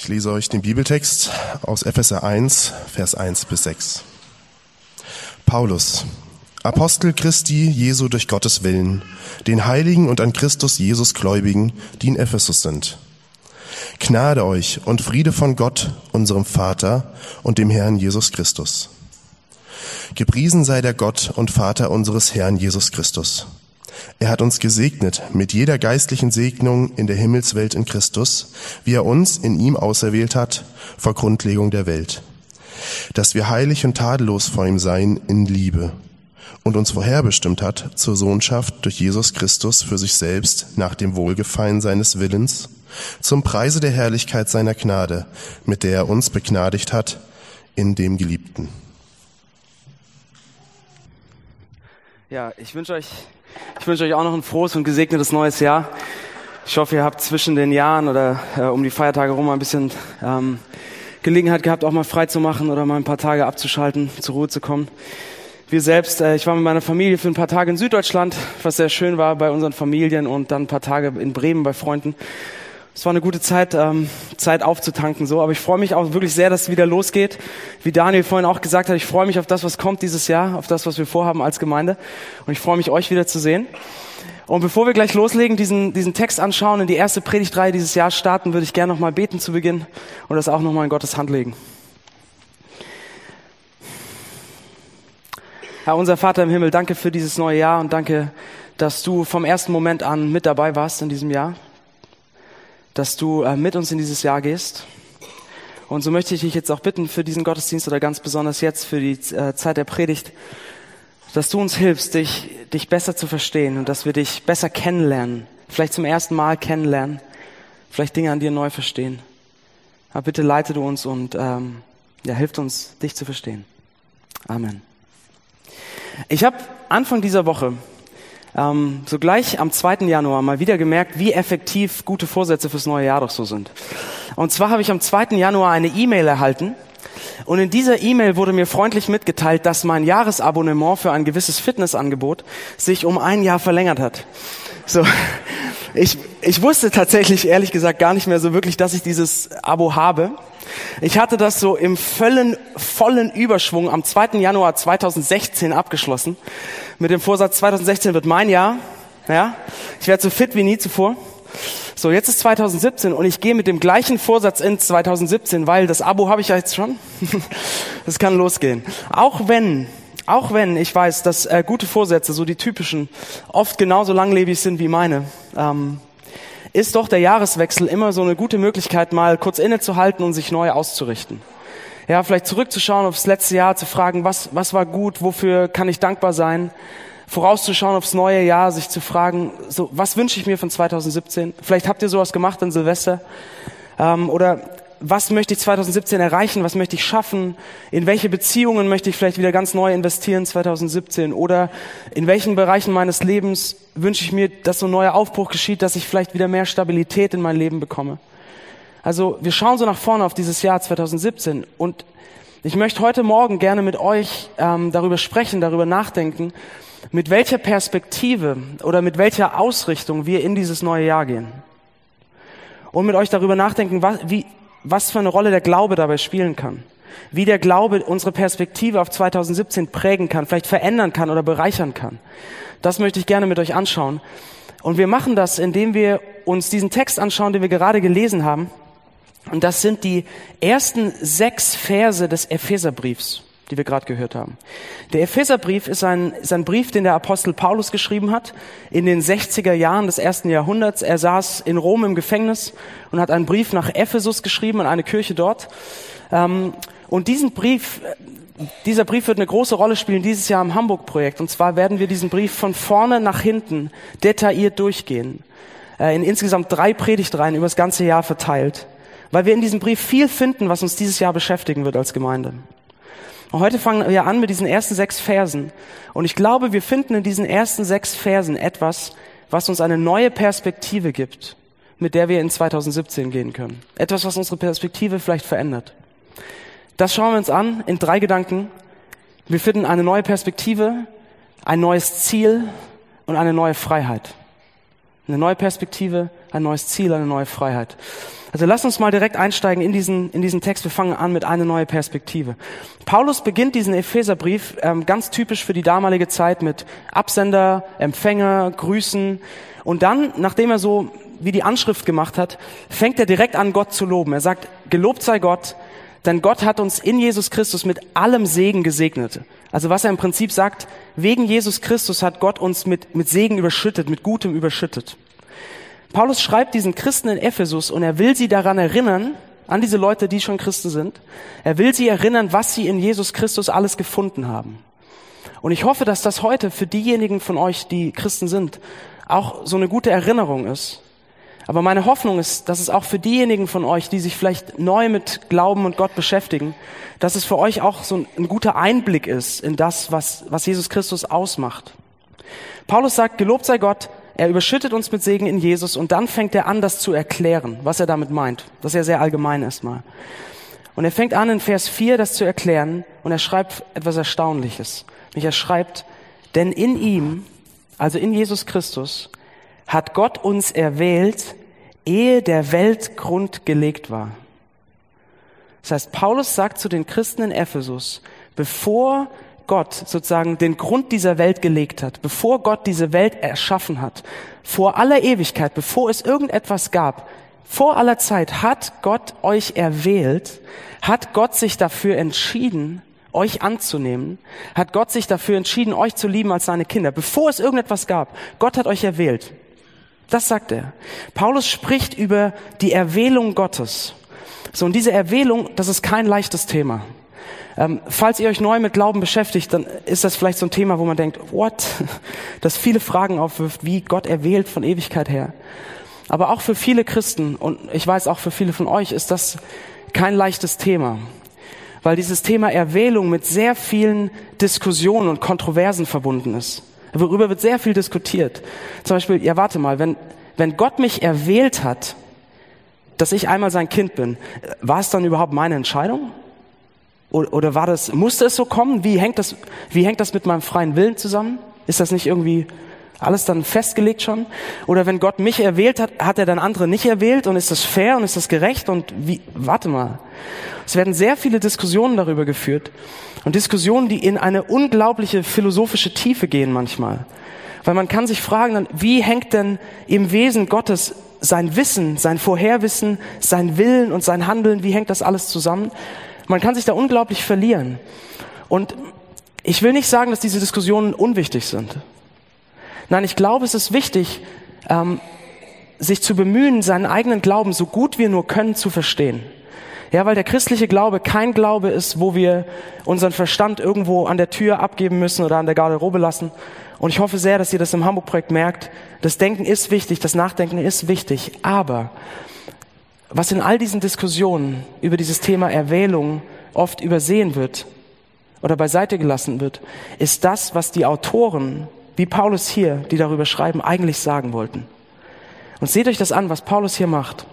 Ich lese euch den Bibeltext aus Epheser 1, Vers 1 bis 6. Paulus, Apostel Christi Jesu durch Gottes Willen, den Heiligen und an Christus Jesus Gläubigen, die in Ephesus sind. Gnade euch und Friede von Gott, unserem Vater und dem Herrn Jesus Christus. Gepriesen sei der Gott und Vater unseres Herrn Jesus Christus er hat uns gesegnet mit jeder geistlichen Segnung in der Himmelswelt in Christus, wie er uns in ihm auserwählt hat vor Grundlegung der Welt, dass wir heilig und tadellos vor ihm seien in Liebe und uns vorherbestimmt hat zur Sohnschaft durch Jesus Christus für sich selbst nach dem Wohlgefallen seines Willens, zum Preise der Herrlichkeit seiner Gnade, mit der er uns begnadigt hat in dem Geliebten. Ja, ich wünsche euch ich wünsche euch auch noch ein frohes und gesegnetes neues Jahr. Ich hoffe, ihr habt zwischen den Jahren oder äh, um die Feiertage rum ein bisschen ähm, Gelegenheit gehabt, auch mal frei zu machen oder mal ein paar Tage abzuschalten, zur Ruhe zu kommen. Wir selbst, äh, ich war mit meiner Familie für ein paar Tage in Süddeutschland, was sehr schön war bei unseren Familien und dann ein paar Tage in Bremen bei Freunden. Es war eine gute Zeit, ähm, Zeit aufzutanken, so. Aber ich freue mich auch wirklich sehr, dass es wieder losgeht. Wie Daniel vorhin auch gesagt hat, ich freue mich auf das, was kommt dieses Jahr, auf das, was wir vorhaben als Gemeinde. Und ich freue mich, euch wieder zu sehen. Und bevor wir gleich loslegen, diesen, diesen Text anschauen, in die erste Predigtreihe dieses Jahr starten, würde ich gerne nochmal beten zu Beginn und das auch nochmal in Gottes Hand legen. Herr, unser Vater im Himmel, danke für dieses neue Jahr und danke, dass du vom ersten Moment an mit dabei warst in diesem Jahr dass du äh, mit uns in dieses Jahr gehst. Und so möchte ich dich jetzt auch bitten für diesen Gottesdienst oder ganz besonders jetzt für die äh, Zeit der Predigt, dass du uns hilfst, dich, dich besser zu verstehen und dass wir dich besser kennenlernen, vielleicht zum ersten Mal kennenlernen, vielleicht Dinge an dir neu verstehen. Aber bitte leite du uns und ähm, ja, hilft uns, dich zu verstehen. Amen. Ich habe Anfang dieser Woche ähm, sogleich am 2. Januar mal wieder gemerkt, wie effektiv gute Vorsätze fürs neue Jahr doch so sind. Und zwar habe ich am 2. Januar eine E-Mail erhalten und in dieser E-Mail wurde mir freundlich mitgeteilt, dass mein Jahresabonnement für ein gewisses Fitnessangebot sich um ein Jahr verlängert hat. So, ich, ich wusste tatsächlich ehrlich gesagt gar nicht mehr so wirklich, dass ich dieses Abo habe. Ich hatte das so im vollen, vollen Überschwung am 2. Januar 2016 abgeschlossen. Mit dem Vorsatz, 2016 wird mein Jahr. Ja, ich werde so fit wie nie zuvor. So, jetzt ist 2017 und ich gehe mit dem gleichen Vorsatz ins 2017, weil das Abo habe ich ja jetzt schon. das kann losgehen. Auch wenn, auch wenn ich weiß, dass äh, gute Vorsätze, so die typischen, oft genauso langlebig sind wie meine, ähm, ist doch der Jahreswechsel immer so eine gute Möglichkeit, mal kurz innezuhalten und sich neu auszurichten. Ja, vielleicht zurückzuschauen aufs letzte Jahr, zu fragen, was, was war gut, wofür kann ich dankbar sein, vorauszuschauen aufs neue Jahr, sich zu fragen, so, was wünsche ich mir von 2017? Vielleicht habt ihr sowas gemacht an Silvester. Ähm, oder was möchte ich 2017 erreichen, was möchte ich schaffen, in welche Beziehungen möchte ich vielleicht wieder ganz neu investieren 2017 oder in welchen Bereichen meines Lebens wünsche ich mir, dass so ein neuer Aufbruch geschieht, dass ich vielleicht wieder mehr Stabilität in mein Leben bekomme. Also wir schauen so nach vorne auf dieses Jahr 2017 und ich möchte heute Morgen gerne mit euch ähm, darüber sprechen, darüber nachdenken, mit welcher Perspektive oder mit welcher Ausrichtung wir in dieses neue Jahr gehen. Und mit euch darüber nachdenken, was, wie, was für eine Rolle der Glaube dabei spielen kann. Wie der Glaube unsere Perspektive auf 2017 prägen kann, vielleicht verändern kann oder bereichern kann. Das möchte ich gerne mit euch anschauen. Und wir machen das, indem wir uns diesen Text anschauen, den wir gerade gelesen haben. Und das sind die ersten sechs Verse des Epheserbriefs die wir gerade gehört haben. Der Epheserbrief ist ein, ist ein Brief, den der Apostel Paulus geschrieben hat in den 60er Jahren des ersten Jahrhunderts. Er saß in Rom im Gefängnis und hat einen Brief nach Ephesus geschrieben, an eine Kirche dort. Ähm, und diesen Brief, dieser Brief wird eine große Rolle spielen dieses Jahr im Hamburg-Projekt. Und zwar werden wir diesen Brief von vorne nach hinten detailliert durchgehen. Äh, in insgesamt drei Predigtreihen über das ganze Jahr verteilt. Weil wir in diesem Brief viel finden, was uns dieses Jahr beschäftigen wird als Gemeinde. Und heute fangen wir an mit diesen ersten sechs Versen. Und ich glaube, wir finden in diesen ersten sechs Versen etwas, was uns eine neue Perspektive gibt, mit der wir in 2017 gehen können. Etwas, was unsere Perspektive vielleicht verändert. Das schauen wir uns an in drei Gedanken. Wir finden eine neue Perspektive, ein neues Ziel und eine neue Freiheit. Eine neue Perspektive, ein neues Ziel, eine neue Freiheit. Also lass uns mal direkt einsteigen in diesen, in diesen Text. Wir fangen an mit einer neuen Perspektive. Paulus beginnt diesen Epheserbrief ähm, ganz typisch für die damalige Zeit mit Absender, Empfänger, Grüßen. Und dann, nachdem er so wie die Anschrift gemacht hat, fängt er direkt an, Gott zu loben. Er sagt, gelobt sei Gott, denn Gott hat uns in Jesus Christus mit allem Segen gesegnet. Also was er im Prinzip sagt, wegen Jesus Christus hat Gott uns mit, mit Segen überschüttet, mit Gutem überschüttet. Paulus schreibt diesen Christen in Ephesus und er will sie daran erinnern, an diese Leute, die schon Christen sind. Er will sie erinnern, was sie in Jesus Christus alles gefunden haben. Und ich hoffe, dass das heute für diejenigen von euch, die Christen sind, auch so eine gute Erinnerung ist. Aber meine Hoffnung ist, dass es auch für diejenigen von euch, die sich vielleicht neu mit Glauben und Gott beschäftigen, dass es für euch auch so ein, ein guter Einblick ist in das, was, was Jesus Christus ausmacht. Paulus sagt, gelobt sei Gott, er überschüttet uns mit Segen in Jesus und dann fängt er an, das zu erklären, was er damit meint. Das ist ja sehr allgemein erstmal. Und er fängt an, in Vers 4 das zu erklären und er schreibt etwas Erstaunliches. Und er schreibt, denn in ihm, also in Jesus Christus, hat Gott uns erwählt, ehe der Weltgrund gelegt war. Das heißt, Paulus sagt zu den Christen in Ephesus, bevor Gott sozusagen den Grund dieser Welt gelegt hat, bevor Gott diese Welt erschaffen hat, vor aller Ewigkeit, bevor es irgendetwas gab, vor aller Zeit hat Gott euch erwählt, hat Gott sich dafür entschieden, euch anzunehmen, hat Gott sich dafür entschieden, euch zu lieben als seine Kinder, bevor es irgendetwas gab. Gott hat euch erwählt. Das sagt er. Paulus spricht über die Erwählung Gottes. So, und diese Erwählung, das ist kein leichtes Thema. Ähm, falls ihr euch neu mit Glauben beschäftigt, dann ist das vielleicht so ein Thema, wo man denkt, what? Das viele Fragen aufwirft, wie Gott erwählt von Ewigkeit her. Aber auch für viele Christen, und ich weiß auch für viele von euch, ist das kein leichtes Thema. Weil dieses Thema Erwählung mit sehr vielen Diskussionen und Kontroversen verbunden ist. Worüber wird sehr viel diskutiert. Zum Beispiel, ja warte mal, wenn, wenn Gott mich erwählt hat, dass ich einmal sein Kind bin, war es dann überhaupt meine Entscheidung? Oder, war das, musste es so kommen? Wie hängt das, wie hängt das mit meinem freien Willen zusammen? Ist das nicht irgendwie alles dann festgelegt schon? Oder wenn Gott mich erwählt hat, hat er dann andere nicht erwählt und ist das fair und ist das gerecht und wie, warte mal. Es werden sehr viele Diskussionen darüber geführt und Diskussionen, die in eine unglaubliche philosophische Tiefe gehen manchmal. Weil man kann sich fragen, wie hängt denn im Wesen Gottes sein Wissen, sein Vorherwissen, sein Willen und sein Handeln, wie hängt das alles zusammen? Man kann sich da unglaublich verlieren. Und ich will nicht sagen, dass diese Diskussionen unwichtig sind. Nein, ich glaube, es ist wichtig, ähm, sich zu bemühen, seinen eigenen Glauben so gut wir nur können zu verstehen. Ja, weil der christliche Glaube kein Glaube ist, wo wir unseren Verstand irgendwo an der Tür abgeben müssen oder an der Garderobe lassen. Und ich hoffe sehr, dass ihr das im Hamburg-Projekt merkt. Das Denken ist wichtig, das Nachdenken ist wichtig. Aber was in all diesen Diskussionen über dieses Thema Erwählung oft übersehen wird oder beiseite gelassen wird, ist das, was die Autoren, wie Paulus hier, die darüber schreiben, eigentlich sagen wollten. Und seht euch das an, was Paulus hier macht.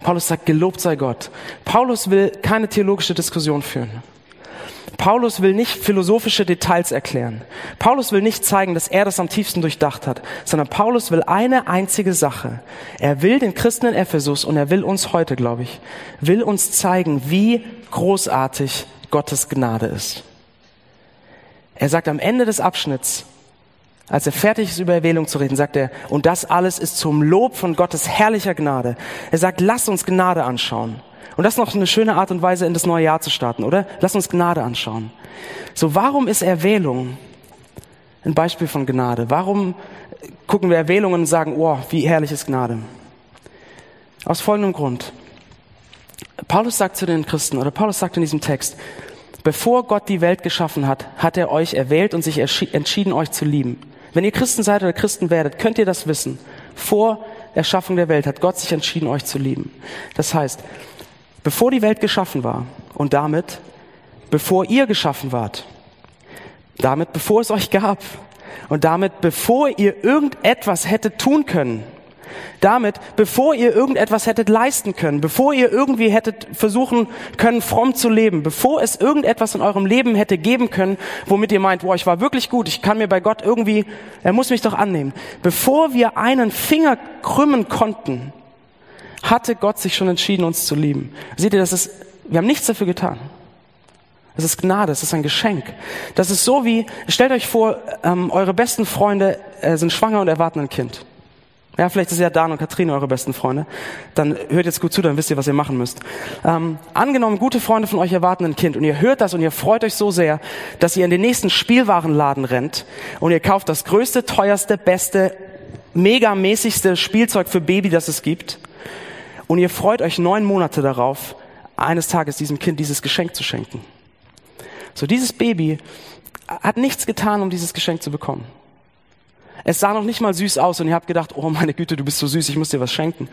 Paulus sagt, gelobt sei Gott. Paulus will keine theologische Diskussion führen. Paulus will nicht philosophische Details erklären. Paulus will nicht zeigen, dass er das am tiefsten durchdacht hat, sondern Paulus will eine einzige Sache. Er will den Christen in Ephesus und er will uns heute, glaube ich, will uns zeigen, wie großartig Gottes Gnade ist. Er sagt am Ende des Abschnitts, als er fertig ist, über Erwählung zu reden, sagt er, und das alles ist zum Lob von Gottes herrlicher Gnade. Er sagt, lass uns Gnade anschauen. Und das ist noch eine schöne Art und Weise, in das neue Jahr zu starten, oder? Lass uns Gnade anschauen. So, warum ist Erwählung ein Beispiel von Gnade? Warum gucken wir Erwählungen und sagen, oh, wie herrlich ist Gnade? Aus folgendem Grund. Paulus sagt zu den Christen, oder Paulus sagt in diesem Text, bevor Gott die Welt geschaffen hat, hat er euch erwählt und sich entschieden, euch zu lieben. Wenn ihr Christen seid oder Christen werdet, könnt ihr das wissen. Vor Erschaffung der Welt hat Gott sich entschieden, euch zu lieben. Das heißt, bevor die Welt geschaffen war und damit, bevor ihr geschaffen wart, damit, bevor es euch gab und damit, bevor ihr irgendetwas hättet tun können, Damit, bevor ihr irgendetwas hättet leisten können, bevor ihr irgendwie hättet versuchen können, fromm zu leben, bevor es irgendetwas in eurem Leben hätte geben können, womit ihr meint, boah, ich war wirklich gut, ich kann mir bei Gott irgendwie, er muss mich doch annehmen. Bevor wir einen Finger krümmen konnten, hatte Gott sich schon entschieden, uns zu lieben. Seht ihr, das ist, wir haben nichts dafür getan. Es ist Gnade, es ist ein Geschenk. Das ist so wie, stellt euch vor, ähm, eure besten Freunde äh, sind schwanger und erwarten ein Kind. Ja, vielleicht ist ja Dan und Katrine eure besten Freunde. Dann hört jetzt gut zu, dann wisst ihr, was ihr machen müsst. Ähm, angenommen, gute Freunde von euch erwarten ein Kind und ihr hört das und ihr freut euch so sehr, dass ihr in den nächsten Spielwarenladen rennt und ihr kauft das größte, teuerste, beste, megamäßigste Spielzeug für Baby, das es gibt. Und ihr freut euch neun Monate darauf, eines Tages diesem Kind dieses Geschenk zu schenken. So, dieses Baby hat nichts getan, um dieses Geschenk zu bekommen. Es sah noch nicht mal süß aus und ihr habt gedacht, oh meine Güte, du bist so süß, ich muss dir was schenken.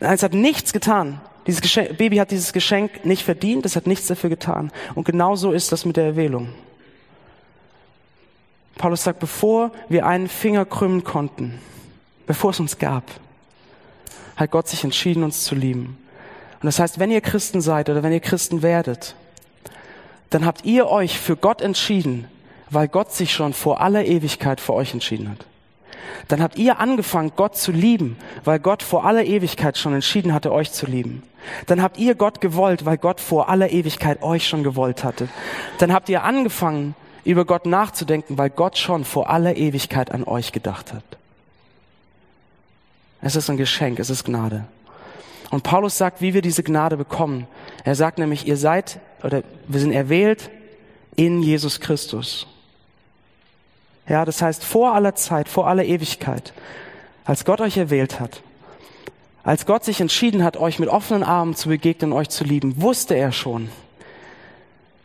Es hat nichts getan. Dieses Geschenk, Baby hat dieses Geschenk nicht verdient, es hat nichts dafür getan. Und genau so ist das mit der Erwählung. Paulus sagt, bevor wir einen Finger krümmen konnten, bevor es uns gab, hat Gott sich entschieden, uns zu lieben. Und das heißt, wenn ihr Christen seid oder wenn ihr Christen werdet, dann habt ihr euch für Gott entschieden, weil Gott sich schon vor aller Ewigkeit für euch entschieden hat. Dann habt ihr angefangen, Gott zu lieben, weil Gott vor aller Ewigkeit schon entschieden hatte, euch zu lieben. Dann habt ihr Gott gewollt, weil Gott vor aller Ewigkeit euch schon gewollt hatte. Dann habt ihr angefangen, über Gott nachzudenken, weil Gott schon vor aller Ewigkeit an euch gedacht hat. Es ist ein Geschenk, es ist Gnade. Und Paulus sagt, wie wir diese Gnade bekommen. Er sagt nämlich, ihr seid oder wir sind erwählt in Jesus Christus. Ja, das heißt, vor aller Zeit, vor aller Ewigkeit, als Gott euch erwählt hat, als Gott sich entschieden hat, euch mit offenen Armen zu begegnen, euch zu lieben, wusste er schon,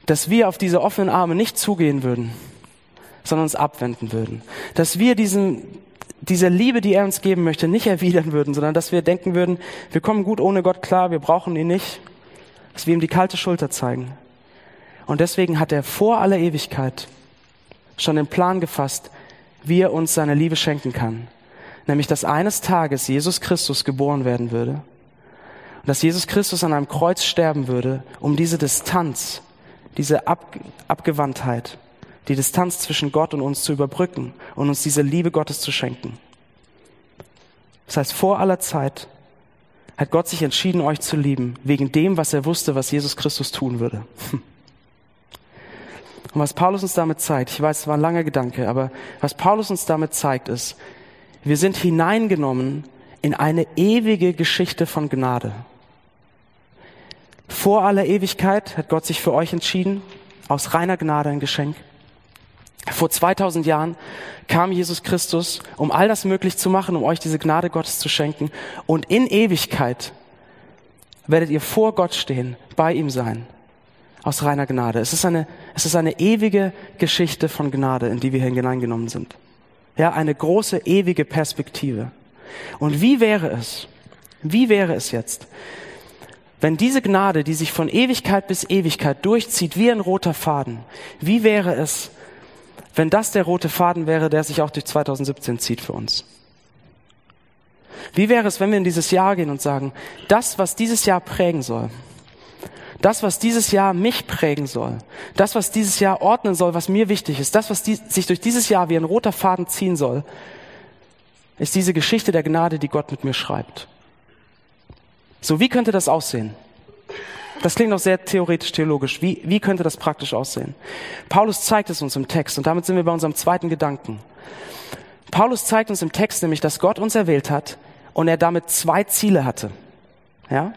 dass wir auf diese offenen Arme nicht zugehen würden, sondern uns abwenden würden. Dass wir diesen, diese Liebe, die er uns geben möchte, nicht erwidern würden, sondern dass wir denken würden, wir kommen gut ohne Gott klar, wir brauchen ihn nicht dass wir ihm die kalte Schulter zeigen. Und deswegen hat er vor aller Ewigkeit schon den Plan gefasst, wie er uns seine Liebe schenken kann. Nämlich, dass eines Tages Jesus Christus geboren werden würde. Und dass Jesus Christus an einem Kreuz sterben würde, um diese Distanz, diese Ab Abgewandtheit, die Distanz zwischen Gott und uns zu überbrücken und uns diese Liebe Gottes zu schenken. Das heißt, vor aller Zeit hat Gott sich entschieden, euch zu lieben, wegen dem, was er wusste, was Jesus Christus tun würde. Und was Paulus uns damit zeigt, ich weiß, es war ein langer Gedanke, aber was Paulus uns damit zeigt, ist, wir sind hineingenommen in eine ewige Geschichte von Gnade. Vor aller Ewigkeit hat Gott sich für euch entschieden, aus reiner Gnade ein Geschenk. Vor 2000 Jahren kam Jesus Christus, um all das möglich zu machen, um euch diese Gnade Gottes zu schenken. Und in Ewigkeit werdet ihr vor Gott stehen, bei ihm sein, aus reiner Gnade. Es ist eine, es ist eine ewige Geschichte von Gnade, in die wir hineingenommen sind. Ja, eine große, ewige Perspektive. Und wie wäre es, wie wäre es jetzt, wenn diese Gnade, die sich von Ewigkeit bis Ewigkeit durchzieht, wie ein roter Faden, wie wäre es, wenn das der rote Faden wäre, der sich auch durch 2017 zieht für uns? Wie wäre es, wenn wir in dieses Jahr gehen und sagen, das, was dieses Jahr prägen soll, das, was dieses Jahr mich prägen soll, das, was dieses Jahr ordnen soll, was mir wichtig ist, das, was die, sich durch dieses Jahr wie ein roter Faden ziehen soll, ist diese Geschichte der Gnade, die Gott mit mir schreibt. So, wie könnte das aussehen? Das klingt noch sehr theoretisch-theologisch. Wie, wie könnte das praktisch aussehen? Paulus zeigt es uns im Text und damit sind wir bei unserem zweiten Gedanken. Paulus zeigt uns im Text nämlich, dass Gott uns erwählt hat und er damit zwei Ziele hatte. Ja?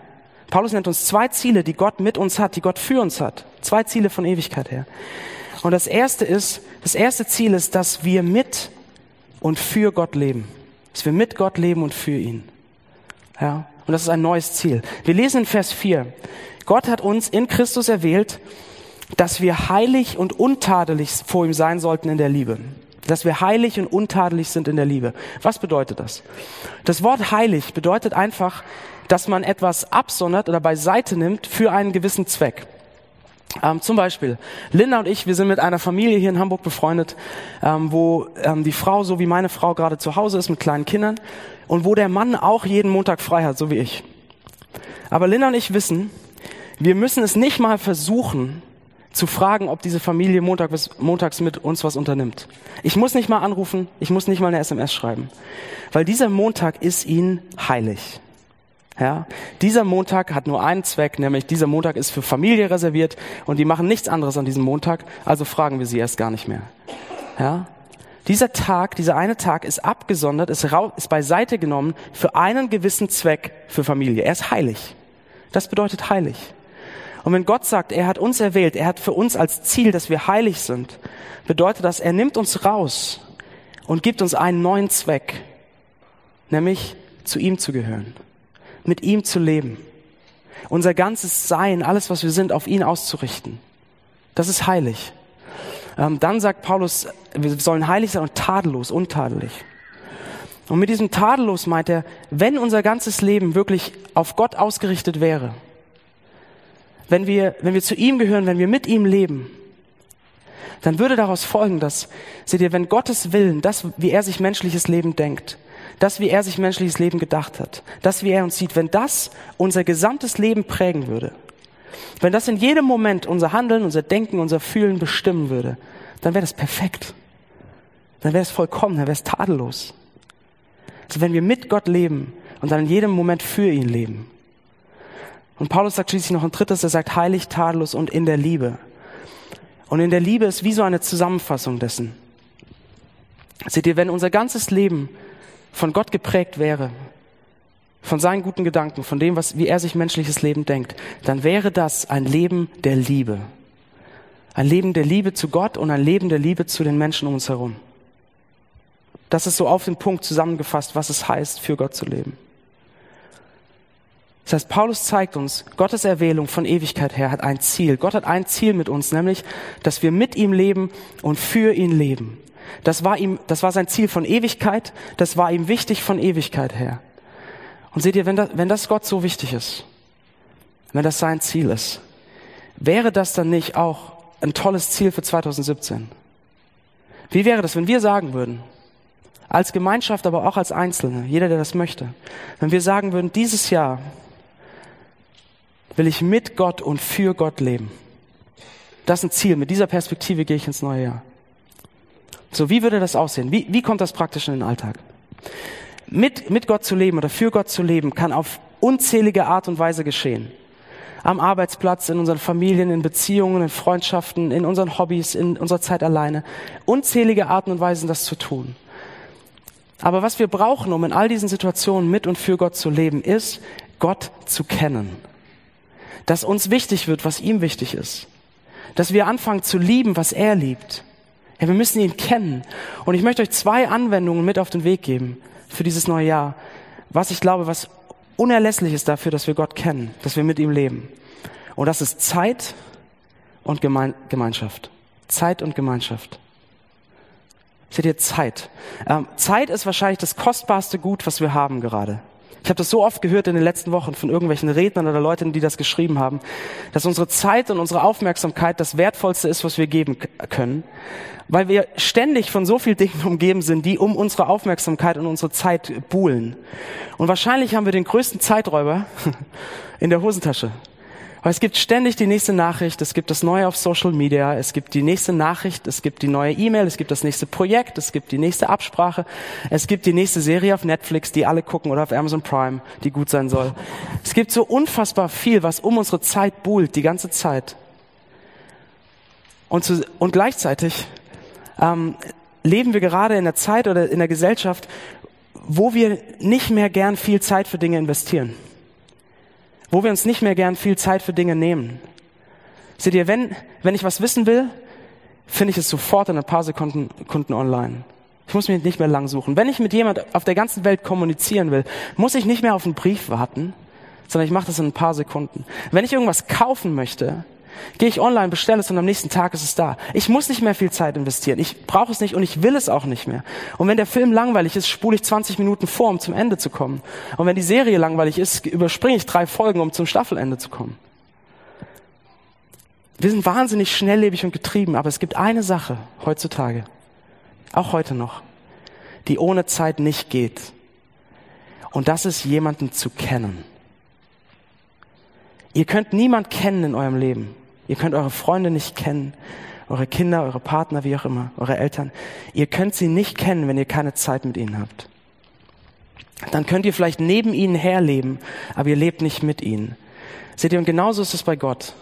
Paulus nennt uns zwei Ziele, die Gott mit uns hat, die Gott für uns hat. Zwei Ziele von Ewigkeit her. Und das erste ist, das erste Ziel ist, dass wir mit und für Gott leben. Dass wir mit Gott leben und für ihn. Ja? Und das ist ein neues Ziel. Wir lesen in Vers 4. Gott hat uns in Christus erwählt, dass wir heilig und untadelig vor ihm sein sollten in der Liebe. Dass wir heilig und untadelig sind in der Liebe. Was bedeutet das? Das Wort heilig bedeutet einfach, dass man etwas absondert oder beiseite nimmt für einen gewissen Zweck. Ähm, zum Beispiel, Linda und ich, wir sind mit einer Familie hier in Hamburg befreundet, ähm, wo ähm, die Frau, so wie meine Frau, gerade zu Hause ist mit kleinen Kindern und wo der Mann auch jeden Montag frei hat, so wie ich. Aber Linda und ich wissen, wir müssen es nicht mal versuchen, zu fragen, ob diese Familie Montag bis, montags mit uns was unternimmt. Ich muss nicht mal anrufen, ich muss nicht mal eine SMS schreiben, weil dieser Montag ist ihnen heilig. Ja, dieser Montag hat nur einen Zweck, nämlich dieser Montag ist für Familie reserviert und die machen nichts anderes an diesem Montag, also fragen wir sie erst gar nicht mehr. Ja, dieser Tag, dieser eine Tag ist abgesondert, ist, ist beiseite genommen für einen gewissen Zweck für Familie. Er ist heilig. Das bedeutet heilig. Und wenn Gott sagt, er hat uns erwählt, er hat für uns als Ziel, dass wir heilig sind, bedeutet das, er nimmt uns raus und gibt uns einen neuen Zweck, nämlich zu ihm zu gehören mit ihm zu leben. Unser ganzes Sein, alles, was wir sind, auf ihn auszurichten. Das ist heilig. Ähm, dann sagt Paulus, wir sollen heilig sein und tadellos, untadelig. Und mit diesem tadellos meint er, wenn unser ganzes Leben wirklich auf Gott ausgerichtet wäre, wenn wir, wenn wir zu ihm gehören, wenn wir mit ihm leben, dann würde daraus folgen, dass, seht ihr, wenn Gottes Willen, das, wie er sich menschliches Leben denkt, das, wie er sich menschliches Leben gedacht hat, das, wie er uns sieht, wenn das unser gesamtes Leben prägen würde, wenn das in jedem Moment unser Handeln, unser Denken, unser Fühlen bestimmen würde, dann wäre das perfekt. Dann wäre es vollkommen, dann wäre es tadellos. Also wenn wir mit Gott leben und dann in jedem Moment für ihn leben. Und Paulus sagt schließlich noch ein drittes, er sagt heilig, tadellos und in der Liebe. Und in der Liebe ist wie so eine Zusammenfassung dessen. Seht ihr, wenn unser ganzes Leben von Gott geprägt wäre, von seinen guten Gedanken, von dem, was, wie er sich menschliches Leben denkt, dann wäre das ein Leben der Liebe. Ein Leben der Liebe zu Gott und ein Leben der Liebe zu den Menschen um uns herum. Das ist so auf den Punkt zusammengefasst, was es heißt, für Gott zu leben. Das heißt, Paulus zeigt uns, Gottes Erwählung von Ewigkeit her hat ein Ziel. Gott hat ein Ziel mit uns, nämlich, dass wir mit ihm leben und für ihn leben. Das war ihm, das war sein Ziel von Ewigkeit, das war ihm wichtig von Ewigkeit her. Und seht ihr, wenn das, wenn das Gott so wichtig ist, wenn das sein Ziel ist, wäre das dann nicht auch ein tolles Ziel für 2017? Wie wäre das, wenn wir sagen würden, als Gemeinschaft, aber auch als Einzelne, jeder, der das möchte, wenn wir sagen würden, dieses Jahr will ich mit Gott und für Gott leben. Das ist ein Ziel. Mit dieser Perspektive gehe ich ins neue Jahr. So, wie würde das aussehen? Wie, wie kommt das praktisch in den Alltag? Mit, mit Gott zu leben oder für Gott zu leben kann auf unzählige Art und Weise geschehen. Am Arbeitsplatz, in unseren Familien, in Beziehungen, in Freundschaften, in unseren Hobbys, in unserer Zeit alleine. Unzählige Arten und Weisen, das zu tun. Aber was wir brauchen, um in all diesen Situationen mit und für Gott zu leben, ist, Gott zu kennen. Dass uns wichtig wird, was ihm wichtig ist. Dass wir anfangen zu lieben, was er liebt. Ja, wir müssen ihn kennen. Und ich möchte euch zwei Anwendungen mit auf den Weg geben für dieses neue Jahr, was ich glaube, was unerlässlich ist dafür, dass wir Gott kennen, dass wir mit ihm leben. Und das ist Zeit und Gemein Gemeinschaft. Zeit und Gemeinschaft. Seht ihr Zeit? Ähm, Zeit ist wahrscheinlich das kostbarste Gut, was wir haben gerade. Ich habe das so oft gehört in den letzten Wochen von irgendwelchen Rednern oder Leuten, die das geschrieben haben, dass unsere Zeit und unsere Aufmerksamkeit das Wertvollste ist, was wir geben können, weil wir ständig von so vielen Dingen umgeben sind, die um unsere Aufmerksamkeit und unsere Zeit buhlen. Und wahrscheinlich haben wir den größten Zeiträuber in der Hosentasche. Weil es gibt ständig die nächste Nachricht, es gibt das Neue auf Social Media, es gibt die nächste Nachricht, es gibt die neue E-Mail, es gibt das nächste Projekt, es gibt die nächste Absprache, es gibt die nächste Serie auf Netflix, die alle gucken oder auf Amazon Prime, die gut sein soll. Es gibt so unfassbar viel, was um unsere Zeit buhlt, die ganze Zeit. Und, zu, und gleichzeitig ähm, leben wir gerade in der Zeit oder in der Gesellschaft, wo wir nicht mehr gern viel Zeit für Dinge investieren wo wir uns nicht mehr gern viel Zeit für Dinge nehmen. Seht ihr, wenn, wenn ich was wissen will, finde ich es sofort in ein paar Sekunden, Sekunden online. Ich muss mich nicht mehr lang suchen. Wenn ich mit jemand auf der ganzen Welt kommunizieren will, muss ich nicht mehr auf einen Brief warten, sondern ich mache das in ein paar Sekunden. Wenn ich irgendwas kaufen möchte, Gehe ich online, bestelle es und am nächsten Tag ist es da. Ich muss nicht mehr viel Zeit investieren. Ich brauche es nicht und ich will es auch nicht mehr. Und wenn der Film langweilig ist, spule ich 20 Minuten vor, um zum Ende zu kommen. Und wenn die Serie langweilig ist, überspringe ich drei Folgen, um zum Staffelende zu kommen. Wir sind wahnsinnig schnelllebig und getrieben, aber es gibt eine Sache heutzutage, auch heute noch, die ohne Zeit nicht geht. Und das ist jemanden zu kennen. Ihr könnt niemand kennen in eurem Leben. Ihr könnt eure Freunde nicht kennen, eure Kinder, eure Partner, wie auch immer, eure Eltern. Ihr könnt sie nicht kennen, wenn ihr keine Zeit mit ihnen habt. Dann könnt ihr vielleicht neben ihnen herleben, aber ihr lebt nicht mit ihnen. Seht ihr, und genauso ist es bei Gott.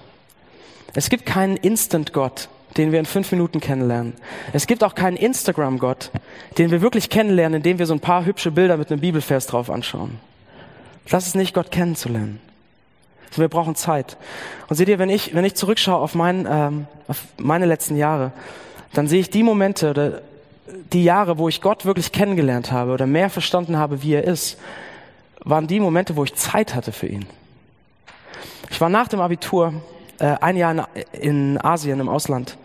Es gibt keinen Instant-Gott, den wir in fünf Minuten kennenlernen. Es gibt auch keinen Instagram-Gott, den wir wirklich kennenlernen, indem wir so ein paar hübsche Bilder mit einem Bibelvers drauf anschauen. Das ist nicht Gott kennenzulernen. Also wir brauchen Zeit. Und seht ihr, wenn ich, wenn ich zurückschaue auf, mein, ähm, auf meine letzten Jahre, dann sehe ich die Momente oder die Jahre, wo ich Gott wirklich kennengelernt habe oder mehr verstanden habe, wie er ist, waren die Momente, wo ich Zeit hatte für ihn. Ich war nach dem Abitur äh, ein Jahr in, in Asien im Ausland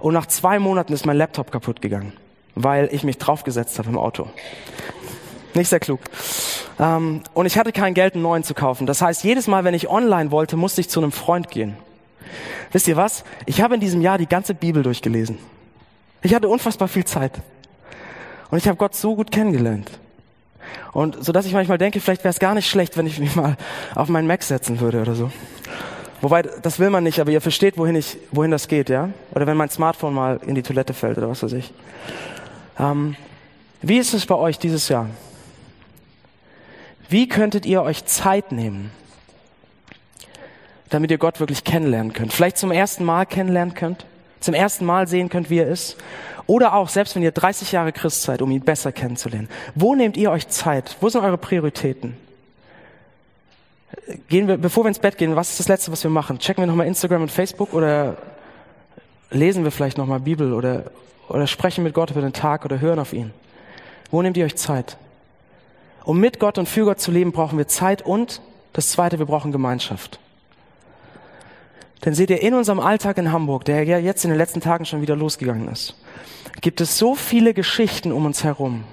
und nach zwei Monaten ist mein Laptop kaputt gegangen, weil ich mich draufgesetzt habe im Auto. Nicht sehr klug. Ähm, und ich hatte kein Geld, einen neuen zu kaufen. Das heißt, jedes Mal, wenn ich online wollte, musste ich zu einem Freund gehen. Wisst ihr was? Ich habe in diesem Jahr die ganze Bibel durchgelesen. Ich hatte unfassbar viel Zeit. Und ich habe Gott so gut kennengelernt. Und so dass ich manchmal denke, vielleicht wäre es gar nicht schlecht, wenn ich mich mal auf meinen Mac setzen würde oder so. Wobei, das will man nicht, aber ihr versteht, wohin ich, wohin das geht, ja? Oder wenn mein Smartphone mal in die Toilette fällt oder was weiß ich. Ähm, wie ist es bei euch dieses Jahr? Wie könntet ihr euch Zeit nehmen, damit ihr Gott wirklich kennenlernen könnt? Vielleicht zum ersten Mal kennenlernen könnt? Zum ersten Mal sehen könnt, wie er ist? Oder auch, selbst wenn ihr 30 Jahre Christ seid, um ihn besser kennenzulernen. Wo nehmt ihr euch Zeit? Wo sind eure Prioritäten? Gehen wir, bevor wir ins Bett gehen, was ist das Letzte, was wir machen? Checken wir nochmal Instagram und Facebook oder lesen wir vielleicht nochmal Bibel oder, oder sprechen mit Gott über den Tag oder hören auf ihn? Wo nehmt ihr euch Zeit? Um mit Gott und für Gott zu leben, brauchen wir Zeit und das Zweite, wir brauchen Gemeinschaft. Denn seht ihr, in unserem Alltag in Hamburg, der ja jetzt in den letzten Tagen schon wieder losgegangen ist, gibt es so viele Geschichten um uns herum,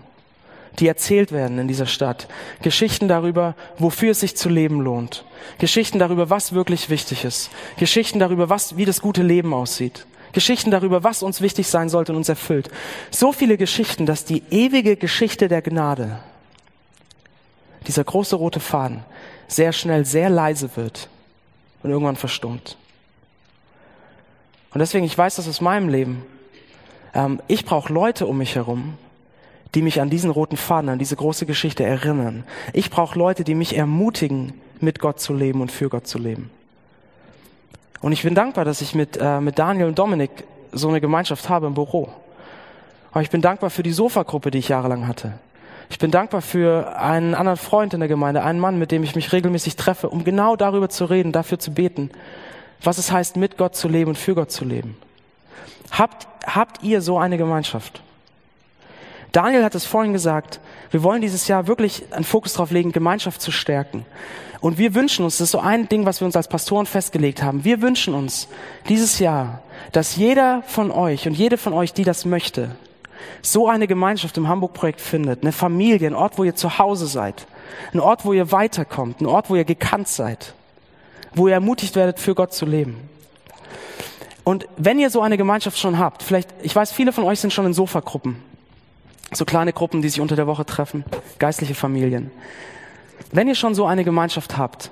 die erzählt werden in dieser Stadt. Geschichten darüber, wofür es sich zu leben lohnt. Geschichten darüber, was wirklich wichtig ist. Geschichten darüber, was, wie das gute Leben aussieht. Geschichten darüber, was uns wichtig sein sollte und uns erfüllt. So viele Geschichten, dass die ewige Geschichte der Gnade, dieser große rote Faden, sehr schnell sehr leise wird und irgendwann verstummt. Und deswegen, ich weiß das aus meinem Leben. Ähm, ich brauche Leute um mich herum, die mich an diesen roten Faden, an diese große Geschichte erinnern. Ich brauche Leute, die mich ermutigen, mit Gott zu leben und für Gott zu leben. Und ich bin dankbar, dass ich mit, äh, mit Daniel und Dominik so eine Gemeinschaft habe im Büro. Aber ich bin dankbar für die Sofagruppe, die ich jahrelang hatte. Ich bin dankbar für einen anderen Freund in der Gemeinde, einen Mann, mit dem ich mich regelmäßig treffe, um genau darüber zu reden, dafür zu beten, was es heißt, mit Gott zu leben und für Gott zu leben. Habt, habt ihr so eine Gemeinschaft? Daniel hat es vorhin gesagt, wir wollen dieses Jahr wirklich einen Fokus darauf legen, Gemeinschaft zu stärken. Und wir wünschen uns, das ist so ein Ding, was wir uns als Pastoren festgelegt haben, wir wünschen uns dieses Jahr, dass jeder von euch und jede von euch, die das möchte, so eine Gemeinschaft im Hamburg-Projekt findet, eine Familie, ein Ort, wo ihr zu Hause seid, ein Ort, wo ihr weiterkommt, ein Ort, wo ihr gekannt seid, wo ihr ermutigt werdet, für Gott zu leben. Und wenn ihr so eine Gemeinschaft schon habt, vielleicht, ich weiß, viele von euch sind schon in Sofagruppen, so kleine Gruppen, die sich unter der Woche treffen, geistliche Familien. Wenn ihr schon so eine Gemeinschaft habt,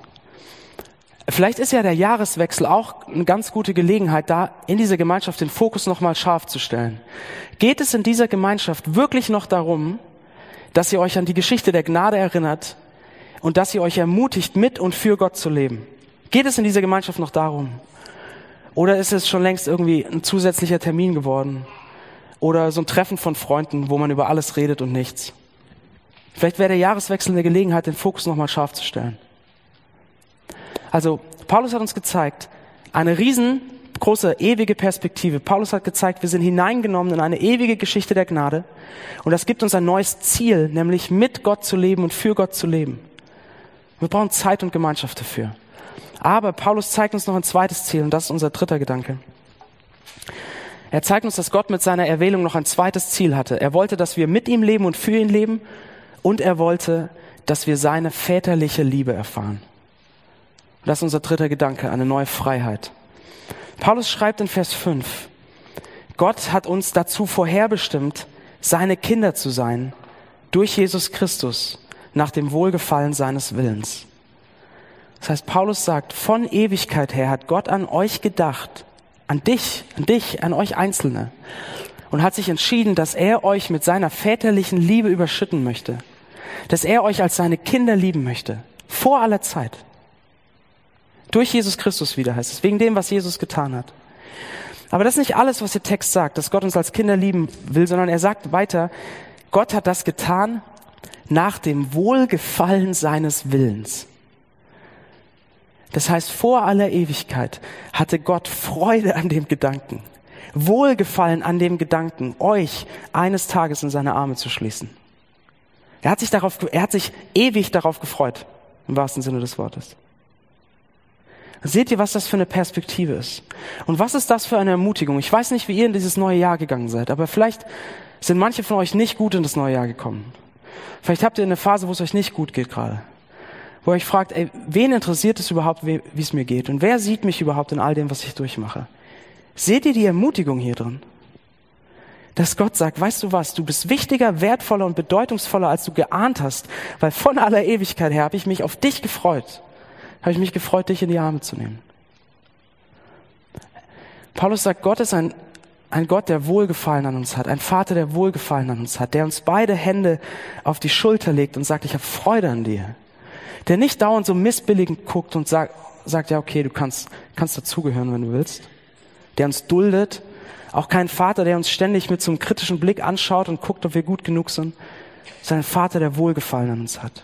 vielleicht ist ja der Jahreswechsel auch eine ganz gute Gelegenheit, da in dieser Gemeinschaft den Fokus nochmal scharf zu stellen. Geht es in dieser Gemeinschaft wirklich noch darum, dass ihr euch an die Geschichte der Gnade erinnert und dass ihr euch ermutigt, mit und für Gott zu leben? Geht es in dieser Gemeinschaft noch darum? Oder ist es schon längst irgendwie ein zusätzlicher Termin geworden? Oder so ein Treffen von Freunden, wo man über alles redet und nichts? Vielleicht wäre der Jahreswechsel eine Gelegenheit, den Fokus nochmal scharf zu stellen. Also, Paulus hat uns gezeigt, eine riesengroße, ewige Perspektive. Paulus hat gezeigt, wir sind hineingenommen in eine ewige Geschichte der Gnade. Und das gibt uns ein neues Ziel, nämlich mit Gott zu leben und für Gott zu leben. Wir brauchen Zeit und Gemeinschaft dafür. Aber Paulus zeigt uns noch ein zweites Ziel und das ist unser dritter Gedanke. Er zeigt uns, dass Gott mit seiner Erwählung noch ein zweites Ziel hatte. Er wollte, dass wir mit ihm leben und für ihn leben und er wollte, dass wir seine väterliche Liebe erfahren. Das ist unser dritter Gedanke, eine neue Freiheit. Paulus schreibt in Vers 5, Gott hat uns dazu vorherbestimmt, seine Kinder zu sein, durch Jesus Christus, nach dem Wohlgefallen seines Willens. Das heißt, Paulus sagt, von Ewigkeit her hat Gott an euch gedacht, an dich, an dich, an euch Einzelne, und hat sich entschieden, dass er euch mit seiner väterlichen Liebe überschütten möchte, dass er euch als seine Kinder lieben möchte, vor aller Zeit. Durch Jesus Christus wieder heißt es, wegen dem, was Jesus getan hat. Aber das ist nicht alles, was der Text sagt, dass Gott uns als Kinder lieben will, sondern er sagt weiter, Gott hat das getan nach dem Wohlgefallen seines Willens. Das heißt, vor aller Ewigkeit hatte Gott Freude an dem Gedanken, Wohlgefallen an dem Gedanken, euch eines Tages in seine Arme zu schließen. Er hat sich darauf, er hat sich ewig darauf gefreut, im wahrsten Sinne des Wortes. Seht ihr, was das für eine Perspektive ist? Und was ist das für eine Ermutigung? Ich weiß nicht, wie ihr in dieses neue Jahr gegangen seid, aber vielleicht sind manche von euch nicht gut in das neue Jahr gekommen. Vielleicht habt ihr eine Phase, wo es euch nicht gut geht gerade. Wo ihr euch fragt, ey, wen interessiert es überhaupt, wie es mir geht? Und wer sieht mich überhaupt in all dem, was ich durchmache? Seht ihr die Ermutigung hier drin? Dass Gott sagt, weißt du was, du bist wichtiger, wertvoller und bedeutungsvoller, als du geahnt hast, weil von aller Ewigkeit her habe ich mich auf dich gefreut. Habe ich mich gefreut, dich in die Arme zu nehmen. Paulus sagt, Gott ist ein ein Gott, der Wohlgefallen an uns hat, ein Vater, der Wohlgefallen an uns hat, der uns beide Hände auf die Schulter legt und sagt, ich habe Freude an dir. Der nicht dauernd so missbilligend guckt und sagt, sagt ja, okay, du kannst, kannst dazugehören, wenn du willst. Der uns duldet. Auch kein Vater, der uns ständig mit so einem kritischen Blick anschaut und guckt, ob wir gut genug sind. Das ist ein Vater, der Wohlgefallen an uns hat.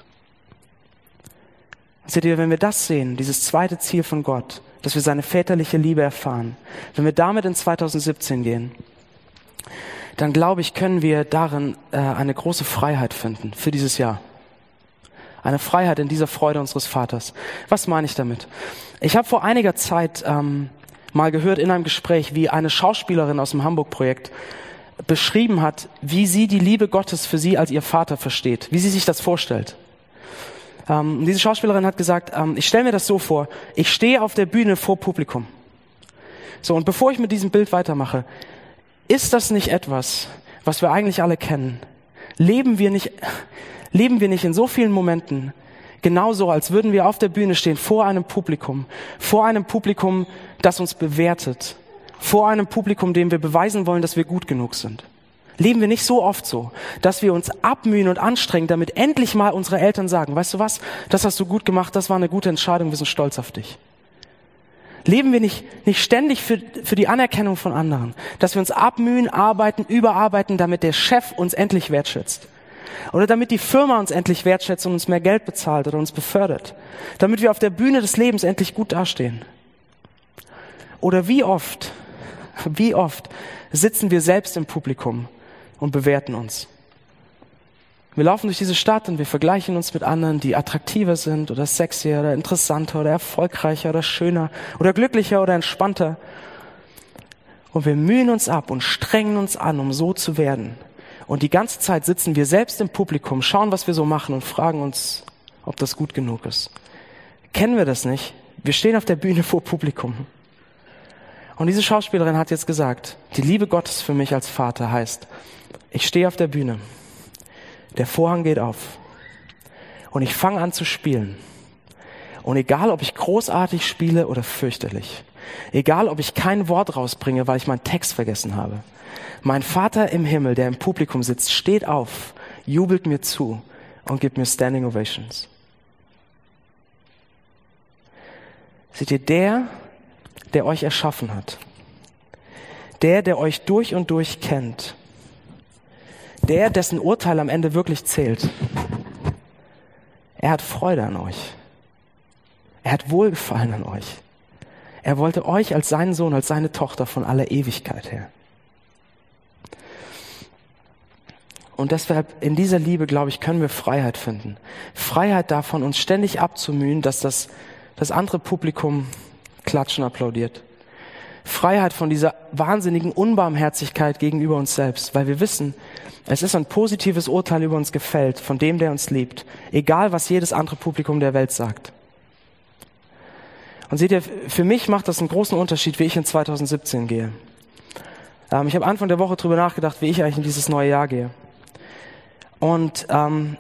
Seht ihr, wenn wir das sehen, dieses zweite Ziel von Gott, dass wir seine väterliche Liebe erfahren. Wenn wir damit in 2017 gehen, dann glaube ich, können wir darin äh, eine große Freiheit finden für dieses Jahr. Eine Freiheit in dieser Freude unseres Vaters. Was meine ich damit? Ich habe vor einiger Zeit ähm, mal gehört in einem Gespräch, wie eine Schauspielerin aus dem Hamburg-Projekt beschrieben hat, wie sie die Liebe Gottes für sie als ihr Vater versteht, wie sie sich das vorstellt. Ähm, diese Schauspielerin hat gesagt, ähm, ich stelle mir das so vor, ich stehe auf der Bühne vor Publikum. So, und bevor ich mit diesem Bild weitermache, ist das nicht etwas, was wir eigentlich alle kennen? Leben wir nicht, leben wir nicht in so vielen Momenten genauso, als würden wir auf der Bühne stehen vor einem Publikum, vor einem Publikum, das uns bewertet, vor einem Publikum, dem wir beweisen wollen, dass wir gut genug sind? Leben wir nicht so oft so, dass wir uns abmühen und anstrengen, damit endlich mal unsere Eltern sagen, weißt du was, das hast du gut gemacht, das war eine gute Entscheidung, wir sind stolz auf dich. Leben wir nicht, nicht ständig für, für die Anerkennung von anderen, dass wir uns abmühen, arbeiten, überarbeiten, damit der Chef uns endlich wertschätzt. Oder damit die Firma uns endlich wertschätzt und uns mehr Geld bezahlt oder uns befördert. Damit wir auf der Bühne des Lebens endlich gut dastehen. Oder wie oft, wie oft sitzen wir selbst im Publikum und bewerten uns. Wir laufen durch diese Stadt und wir vergleichen uns mit anderen, die attraktiver sind oder sexier oder interessanter oder erfolgreicher oder schöner oder glücklicher oder entspannter. Und wir mühen uns ab und strengen uns an, um so zu werden. Und die ganze Zeit sitzen wir selbst im Publikum, schauen, was wir so machen und fragen uns, ob das gut genug ist. Kennen wir das nicht? Wir stehen auf der Bühne vor Publikum. Und diese Schauspielerin hat jetzt gesagt, die Liebe Gottes für mich als Vater heißt, ich stehe auf der Bühne. Der Vorhang geht auf. Und ich fange an zu spielen. Und egal, ob ich großartig spiele oder fürchterlich, egal, ob ich kein Wort rausbringe, weil ich meinen Text vergessen habe, mein Vater im Himmel, der im Publikum sitzt, steht auf, jubelt mir zu und gibt mir Standing Ovations. Seht ihr, der, der euch erschaffen hat, der, der euch durch und durch kennt, der, dessen Urteil am Ende wirklich zählt, er hat Freude an euch. Er hat Wohlgefallen an euch. Er wollte euch als seinen Sohn, als seine Tochter von aller Ewigkeit her. Und deshalb in dieser Liebe, glaube ich, können wir Freiheit finden. Freiheit davon, uns ständig abzumühen, dass das, das andere Publikum klatschen applaudiert. Freiheit von dieser wahnsinnigen Unbarmherzigkeit gegenüber uns selbst, weil wir wissen, es ist ein positives Urteil über uns gefällt, von dem, der uns liebt, egal was jedes andere Publikum der Welt sagt. Und seht ihr, für mich macht das einen großen Unterschied, wie ich in 2017 gehe. Ähm, ich habe Anfang der Woche drüber nachgedacht, wie ich eigentlich in dieses neue Jahr gehe. Und ähm,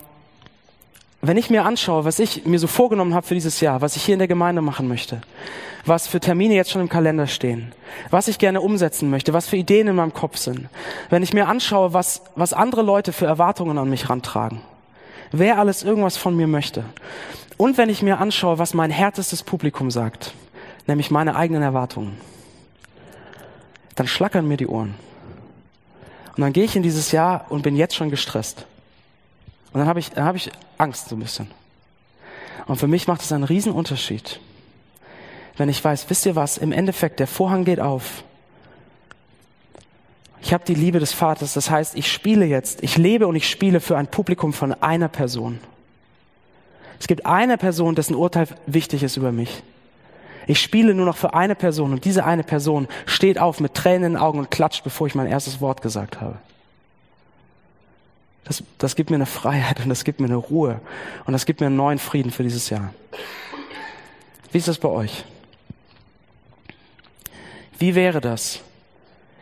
wenn ich mir anschaue, was ich mir so vorgenommen habe für dieses Jahr, was ich hier in der Gemeinde machen möchte, was für Termine jetzt schon im Kalender stehen, was ich gerne umsetzen möchte, was für Ideen in meinem Kopf sind, wenn ich mir anschaue, was, was andere Leute für Erwartungen an mich rantragen, wer alles irgendwas von mir möchte, und wenn ich mir anschaue, was mein härtestes Publikum sagt, nämlich meine eigenen Erwartungen, dann schlackern mir die Ohren. Und dann gehe ich in dieses Jahr und bin jetzt schon gestresst. Und dann habe ich, dann habe ich Angst so ein bisschen. Und für mich macht es einen riesen Unterschied, wenn ich weiß, wisst ihr was, im Endeffekt, der Vorhang geht auf. Ich habe die Liebe des Vaters, das heißt, ich spiele jetzt, ich lebe und ich spiele für ein Publikum von einer Person. Es gibt eine Person, dessen Urteil wichtig ist über mich. Ich spiele nur noch für eine Person und diese eine Person steht auf mit Tränen in den Augen und klatscht, bevor ich mein erstes Wort gesagt habe. Das, das gibt mir eine Freiheit und das gibt mir eine Ruhe und das gibt mir einen neuen Frieden für dieses Jahr. Wie ist das bei euch? Wie wäre das,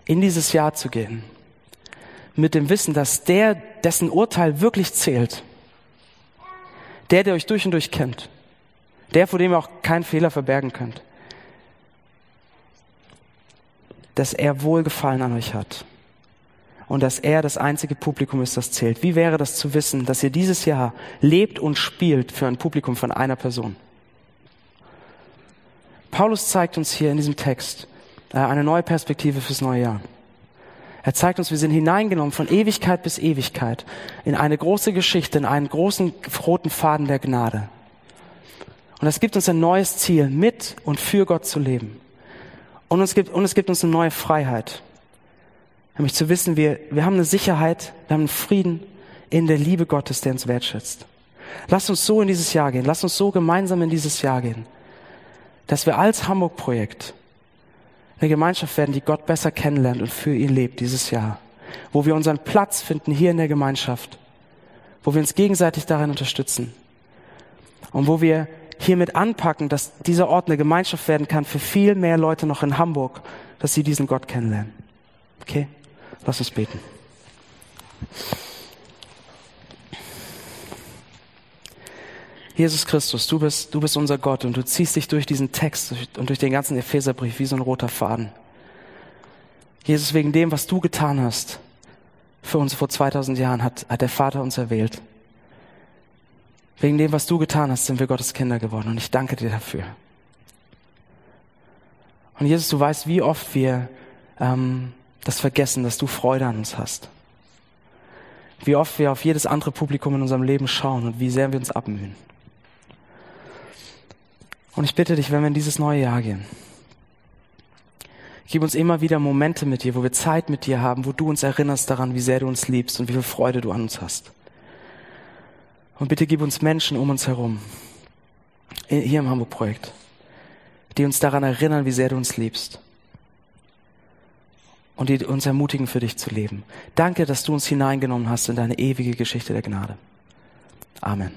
in dieses Jahr zu gehen, mit dem Wissen, dass der, dessen Urteil wirklich zählt, der, der euch durch und durch kennt, der, vor dem ihr auch keinen Fehler verbergen könnt, dass er Wohlgefallen an euch hat und dass er das einzige Publikum ist, das zählt. Wie wäre das zu wissen, dass ihr dieses Jahr lebt und spielt für ein Publikum von einer Person? Paulus zeigt uns hier in diesem Text, äh, eine neue Perspektive fürs neue Jahr. Er zeigt uns, wir sind hineingenommen von Ewigkeit bis Ewigkeit in eine große Geschichte, in einen großen roten Faden der Gnade. Und es gibt uns ein neues Ziel, mit und für Gott zu leben. Und, es gibt, und es gibt uns eine neue Freiheit. Nämlich zu wissen, wir, wir haben eine Sicherheit, wir haben einen Frieden in der Liebe Gottes, der uns wertschätzt. Lass uns so in dieses Jahr gehen. Lass uns so gemeinsam in dieses Jahr gehen. Dass wir als Hamburg-Projekt eine Gemeinschaft werden, die Gott besser kennenlernt und für ihn lebt dieses Jahr. Wo wir unseren Platz finden hier in der Gemeinschaft. Wo wir uns gegenseitig darin unterstützen. Und wo wir hiermit anpacken, dass dieser Ort eine Gemeinschaft werden kann für viel mehr Leute noch in Hamburg, dass sie diesen Gott kennenlernen. Okay? Lass uns beten. Jesus Christus, du bist, du bist unser Gott und du ziehst dich durch diesen Text und durch den ganzen Epheserbrief wie so ein roter Faden. Jesus, wegen dem, was du getan hast für uns vor 2000 Jahren, hat, hat der Vater uns erwählt. Wegen dem, was du getan hast, sind wir Gottes Kinder geworden und ich danke dir dafür. Und Jesus, du weißt, wie oft wir ähm, das vergessen, dass du Freude an uns hast. Wie oft wir auf jedes andere Publikum in unserem Leben schauen und wie sehr wir uns abmühen. Und ich bitte dich, wenn wir in dieses neue Jahr gehen, gib uns immer wieder Momente mit dir, wo wir Zeit mit dir haben, wo du uns erinnerst daran, wie sehr du uns liebst und wie viel Freude du an uns hast. Und bitte gib uns Menschen um uns herum, hier im Hamburg-Projekt, die uns daran erinnern, wie sehr du uns liebst. Und die uns ermutigen, für dich zu leben. Danke, dass du uns hineingenommen hast in deine ewige Geschichte der Gnade. Amen.